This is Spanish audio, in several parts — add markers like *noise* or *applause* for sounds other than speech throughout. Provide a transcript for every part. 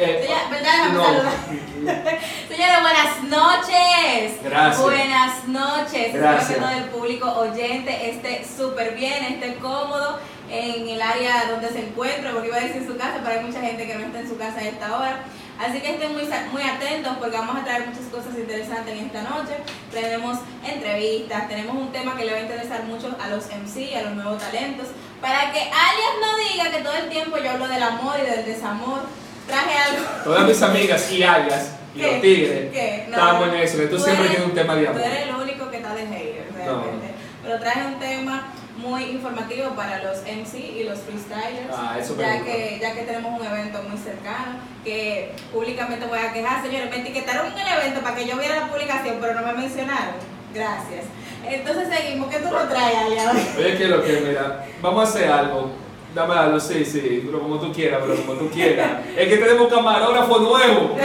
Eh, Señora, saludar. *laughs* Señores, buenas noches. Gracias. Buenas noches. Gracias. Espero que todo el público oyente esté súper bien, esté cómodo en el área donde se encuentre, porque iba a decir su casa, pero hay mucha gente que no está en su casa a esta hora. Así que estén muy, muy atentos porque vamos a traer muchas cosas interesantes en esta noche. Tenemos entrevistas, tenemos un tema que le va a interesar mucho a los MC, a los nuevos talentos, para que alias no diga que todo el tiempo yo hablo del amor y del desamor. Traje algo. Todas mis amigas y algas y ¿Qué? los tigres ¿Qué? No. estamos en eso, que tú, Tú siempre eres- tienes un tema de Tú amor. eres el único que está de hater, realmente. Pero traje un tema muy informativo para los MC y los freestylers, Ah, ya que ya que tenemos un evento muy cercano, que públicamente voy a quejar, señores, me etiquetaron en el evento para que yo viera la publicación, pero no me mencionaron. Gracias. Entonces seguimos, ¿qué tú nos traes, hoy? Oye, que lo que, mira, vamos a hacer algo. Dame algo, sí, sí, pero como tú quieras, pero como tú quieras. Es que tenemos camarógrafo nuevo.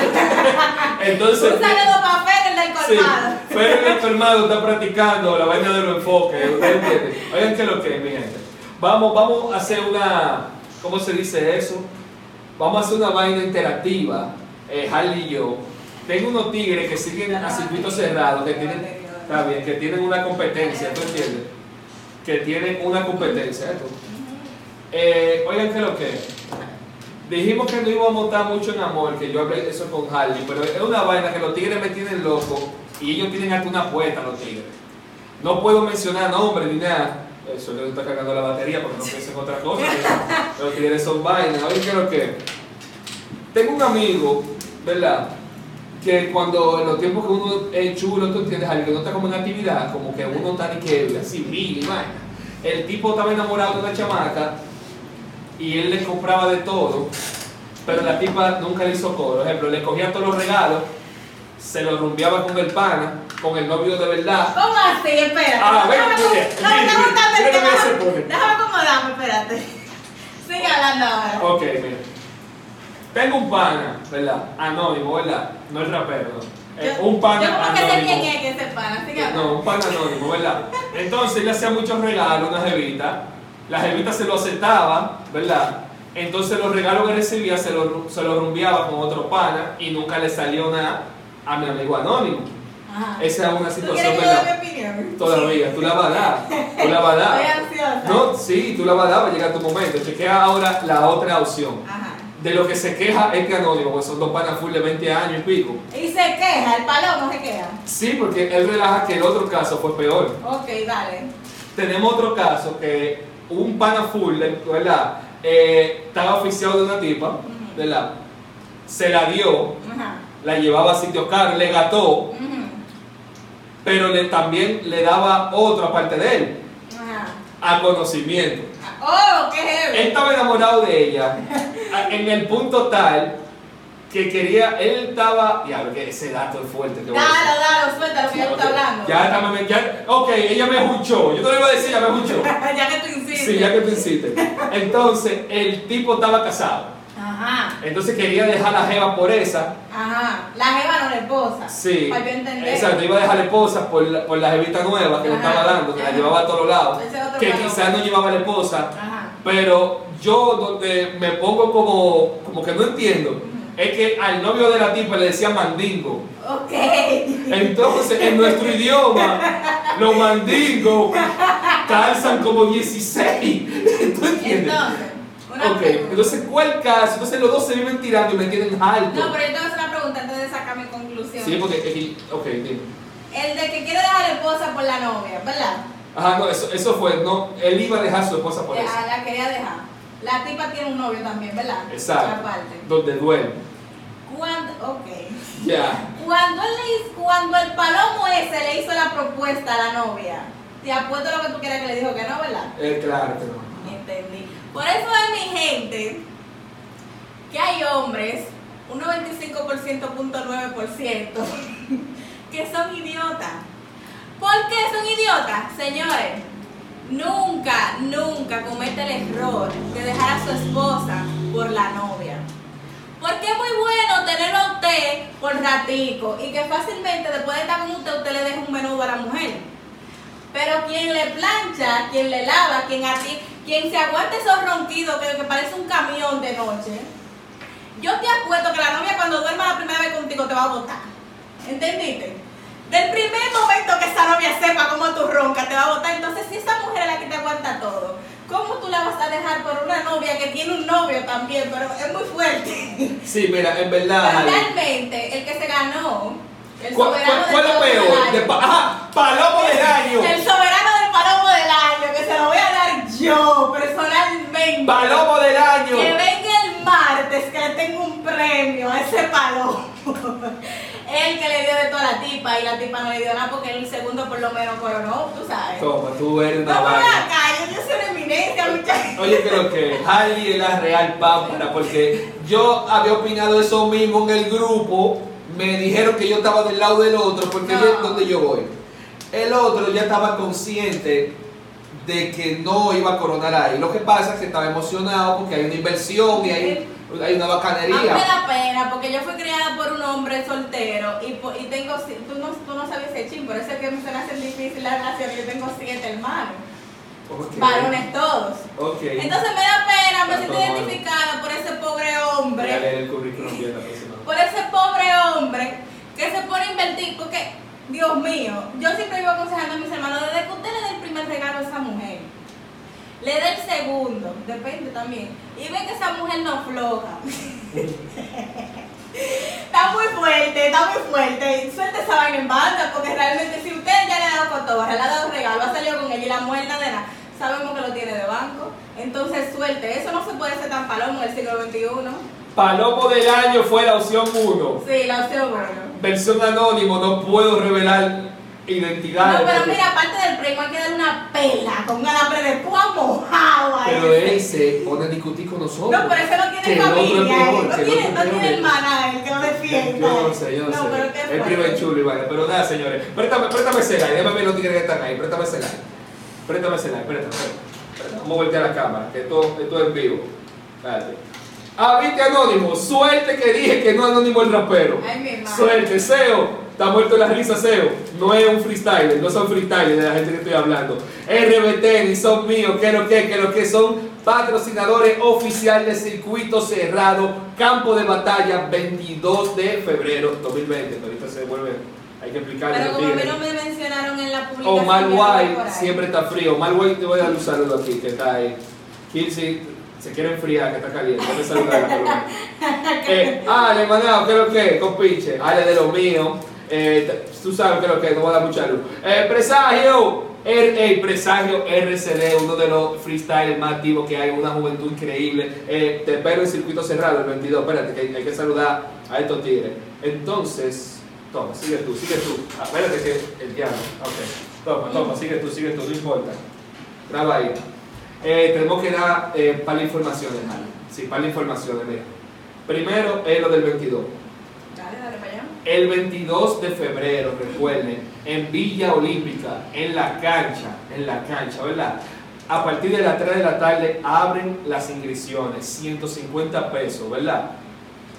*laughs* Entonces, Un saludo para Fer, el del sí, colmado. Fer el está practicando la vaina de los enfoques. ¿Ustedes entienden? Oigan, que lo que, mi gente. Vamos, vamos a hacer una, ¿cómo se dice eso? Vamos a hacer una vaina interactiva, eh, Harley y yo. Tengo unos tigres que siguen a circuito cerrado, que tienen, está bien, que tienen una competencia, ¿tú entiendes? Que tienen una competencia, ¿esto? Eh, oigan, ¿qué lo que? Dijimos que no íbamos a estar mucho en amor, que yo hablé eso con Harley, pero es una vaina que los tigres me tienen loco y ellos tienen hasta una apuesta, los tigres. No puedo mencionar nombres ni nada. Eso le está cargando la batería porque no piensen otra cosa. *laughs* los tigres son vainas. Oye, ¿qué lo que? Tengo un amigo, ¿verdad? Que cuando en los tiempos que uno es chulo, tú entiendes, algo que no está como en actividad, como que uno está ni que así, mil y vaina. El tipo estaba enamorado de una chamaca y él le compraba de todo, pero la tipa nunca le hizo coro. Por ejemplo, le cogía todos los regalos, se los rumbeaba con el pana, con el novio de verdad. ¿Cómo así? Espérate. Ah, ven, Déjame- mire, no, me mire, está gustando el mire, tema. mire ese pone. Déjame acomodarme, espérate. *laughs* Sigue hablando ahora. Ok, mira. Tengo un pana, ¿verdad? Anónimo, ¿verdad? No es rapero, no. Eh, Yo- un pana Yo como que sé anónimo. quién es que ese pana. Sigue hablando. No, un pan anónimo, ¿verdad? *laughs* Entonces él le hacía muchos regalos una jevita, la jevita se lo aceptaba, ¿verdad? Entonces los regalos que recibía se los se lo rumbeaba con otro pana y nunca le salió nada a mi amigo anónimo. Ajá. Esa es una ¿Tú situación, dé ¿verdad? mi? Todavía, tú la vas a dar, tú la vas a dar. *laughs* No, sí, tú la vas a dar, va a llegar tu momento. Chequea ahora la otra opción. Ajá. De lo que se queja es que anónimo, porque son dos panas full de 20 años y pico. Y se queja, el palomo se queja. Sí, porque él relaja que el otro caso fue peor. Ok, dale. Tenemos otro caso que un pana full, ¿verdad? Eh, estaba oficiado de una tipa. ¿verdad? Se la dio, la llevaba a sitios caros, le gató, pero le, también le daba otro aparte de él, a conocimiento. Oh, qué Él estaba enamorado de ella *laughs* en el punto tal que quería, él estaba, ya, que ese dato es fuerte. que voy a decir. Dale, dale, suelta lo que Ok, estoy hablando. Ya, está, me- ya, ok, ella me escuchó, yo te lo iba a decir, ella me escuchó. *laughs* ya que tú insistes. Sí, ya que tú insistes. Entonces, el tipo estaba casado. Ajá. Entonces quería dejar la jeva por esa. Ajá. La jeva no la esposa. Sí. Para yo entender. Exacto, iba a dejar la esposa por la, por la jevita nueva que le Ajá. estaba dando, que la llevaba a todos lados. Es Que quizás no llevaba la esposa. Ajá. Pero yo donde me pongo como, como que no entiendo, es que al novio de la tipa le decía mandingo. Ok. Entonces, en nuestro idioma, los mandingos calzan como 16. ¿Tú entiendes? Entonces, Ok, pregunta. entonces, ¿cuál caso? Entonces los dos se viven tirando y me tienen alto. No, pero yo te voy a hacer una pregunta antes de sacar mi conclusión. Sí, porque, ok, dime. El de que quiere dejar la esposa por la novia, ¿verdad? Ajá, no, eso, eso fue, no, él iba a dejar a su esposa por Ya, eso. la quería dejar. La tipa tiene un novio también, ¿verdad? Exacto. Aparte. Donde duerme. Cuando, ok. Ya. Cuando, él cuando el palomo ese le hizo la propuesta a la novia, te apuesto lo que tú quieras que le dijo que no, ¿verdad? Eh, claro que no. Entendí. Por eso es mi gente que hay hombres, un 95.9%, *laughs* que son idiotas. ¿Por qué son idiotas? Señores, nunca, nunca comete el error de dejar a su esposa por la novia. Porque es muy bueno tenerlo a usted por ratico y que fácilmente después de estar con usted, usted le deje un menudo a la mujer. Pero quien le plancha, quien le lava, quien a ti, quien se aguanta esos ronquidos que, parece un camión de noche, yo te apuesto que la contigo te va a votar. ¿Entendiste? Del primer momento que esa novia sepa cómo tú roncas, te va a votar. Entonces, si esa aguanta todo, ¿cómo tú la vas a dejar por una novia que tiene un novio también? Pero es muy fuerte. Sí, mira, en verdad. Realmente, el que se ganó, el ¿Cuál, soberano cuál- cuál del es del peor? año. De pa- Ajá, palomo del *laughs* año. El soberano del palomo del año, que se lo voy a dar yo, personalmente. Palomo del año. Que venga el martes que le tengo un premio a ese palomo. *laughs* Él que le dio de toda la tipa y la tipa no le dio nada porque el segundo por lo menos coronó, tú sabes. Toma, tú eres una pero vaina. acá, yo, yo soy una eminencia, muchachos. *laughs* Oye, creo que Harley es la real pámpara, porque yo había opinado eso mismo en el grupo, me dijeron que yo estaba del lado del otro, porque No. yo- donde yo voy. El otro ya estaba consciente de que no iba a coronar ahí. Lo que pasa es que estaba emocionado porque hay una inversión y hay, hay una A mí me bacanería. da pena porque yo fui criada por un hombre soltero y, y tengo, si- tú no, tú no sabes ese chin, por eso es que se me hacen difícil las relaciones. Yo tengo siete hermanos, varones todos. Entonces me da pena, me siento identificada por ese pobre Voy a hombre, leer el currículum bien la próxima. por ese pobre hombre que se pone a invertir, porque, Dios mío, yo siempre iba aconsejando a mis hermanos, desde que usted le dé el primer regalo a esa mujer, le dé el segundo, depende también, y ve que esa mujer no floja. Está muy fuerte, está muy fuerte. Suelta esa vaina en banda, porque realmente si usted ya le ha dado cotorra, le ha dado regalo, ha salido con ella y la mujer nada de nada, sabemos que lo tiene de banco. Entonces suelte, eso no se puede ser tan palomo en el siglo XXI. Palomo del año fue la opción 1. Sí, la opción bueno. Versión anónimo, no puedo revelar identidad. No, pero mira, aparte del premio hay que darle una pela con un alambre de púa mojado a Pero él se pone a discutir con nosotros. No, pero ese no tiene familia, él no tiene, no tiene hermana él que lo defienda. Yo no sé, yo no, pero sé. qué El primo es chulo y vale. Pero nada, señores. Préstame, préstame ese like. Déjame ver los tigres que están ahí. Préstame ese like. Préstame ese like. Préstame, préstame. Vamos a voltear la cámara. Que esto, esto es en vivo. Espérate. Viste anónimo. Suerte que dije que no anónimo el rapero. Ay. Suerte, Seo. Está muerto la risa, Seo. No es un freestyler, no son freestylers de la gente que estoy hablando. RBT, ni son míos, que lo que, que lo que son patrocinadores oficiales de circuito cerrado, campo de batalla, 22 de febrero 2020. Que ahorita se vuelve, hay que explicarle. Pero como tigres. no me mencionaron en la publicación. Omar voy White siempre está frío. Omar White, te voy a dar un saludo aquí, que está ahí. Kirsi se quiere enfriar, que está caliente. Saludar por lo menos. eh, Ale, manado, ¿qué es lo que? Compinche. Ale de lo mío. Eh, tú sabes qué es lo que, no voy a dar mucha luz. Eh, presagio. El, el presagio RCD, uno de los freestylers más activos que hay, una juventud increíble. Eh, te espero en circuito cerrado el 22. Espérate, que hay, que saludar a estos tigres. Entonces, toma, sigue tú, sigue tú. Ah, que el diablo. Ok. Toma, toma, sigue tú, sigue tú, no importa. Graba ahí. Eh, tenemos que dar eh, par de informaciones, Ale. Sí, par de informaciones, mira. Primero es lo del 22. Dale, dale para allá. El 22 de febrero, recuerden, en Villa Olímpica, en la cancha, en la cancha, ¿verdad? A partir de las 3 de la tarde abren las inscripciones, 150 pesos, ¿verdad?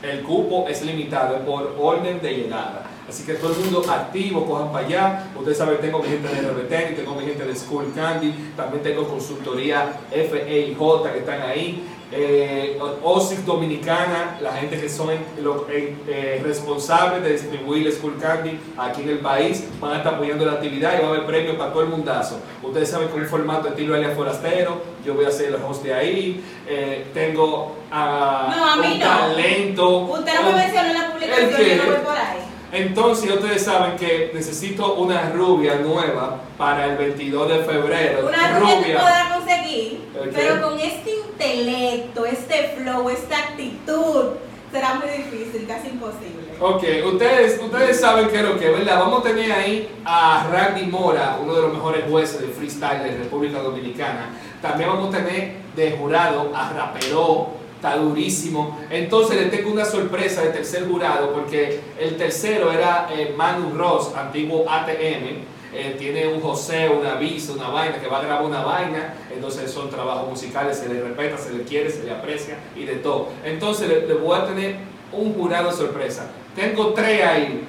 El cupo es limitado por orden de llegada. Así que todo el mundo activo, cojan para allá. Ustedes saben, tengo mi gente de RBT, tengo mi gente de School Candy, también tengo consultoría FEIJ que están ahí. Eh, OSIC Dominicana, la gente que son los eh, responsables de distribuir School Candy aquí en el país, van a estar apoyando la actividad y va a haber premios para todo el mundazo. Ustedes saben que un formato estilo Elia Forastero, yo voy a ser el host de ahí. Eh, tengo a No, a mí un no. talento. Usted no me mencionó en la publicación, ¿El qué? yo no voy por ahí. Entonces ustedes saben que necesito una rubia nueva para el 22 de febrero. Una rubia podrá conseguir, pero con este intelecto, este flow, esta actitud, será muy difícil, casi imposible. Ok, ustedes, ustedes saben que es lo que, ¿verdad? Vamos a tener ahí a Randy Mora, uno de los mejores jueces de freestyle de República Dominicana. También vamos a tener de jurado a Raperó, está durísimo. Entonces le tengo una sorpresa de tercer jurado, porque el tercero era eh, Manu Ross, antiguo ATM. Eh, tiene un José, una visa, una vaina, que va a grabar una vaina, entonces son trabajos musicales, se le respeta, se le quiere, se le aprecia y de todo. Entonces le, le voy a tener un jurado sorpresa. Tengo tres ahí,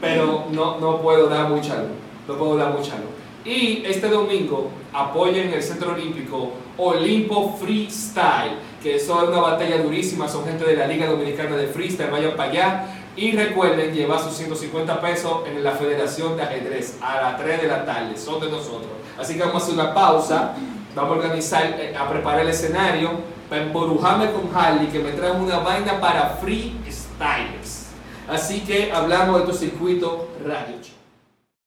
pero no, no puedo dar mucha luz, no puedo dar mucha luz. Y este domingo apoyen el Centro Olímpico Olimpo Freestyle, que es una batalla durísima, son gente de la Liga Dominicana de Freestyle, vayan para allá. Y recuerden llevar sus 150 pesos en la Federación de Ajedrez a las 3 de la tarde, son de nosotros. Así que vamos a hacer una pausa, vamos a organizar, eh, a preparar el escenario para emborujarme con Harley que me trae una vaina para freestylers. Así que hablamos de tu circuito radio.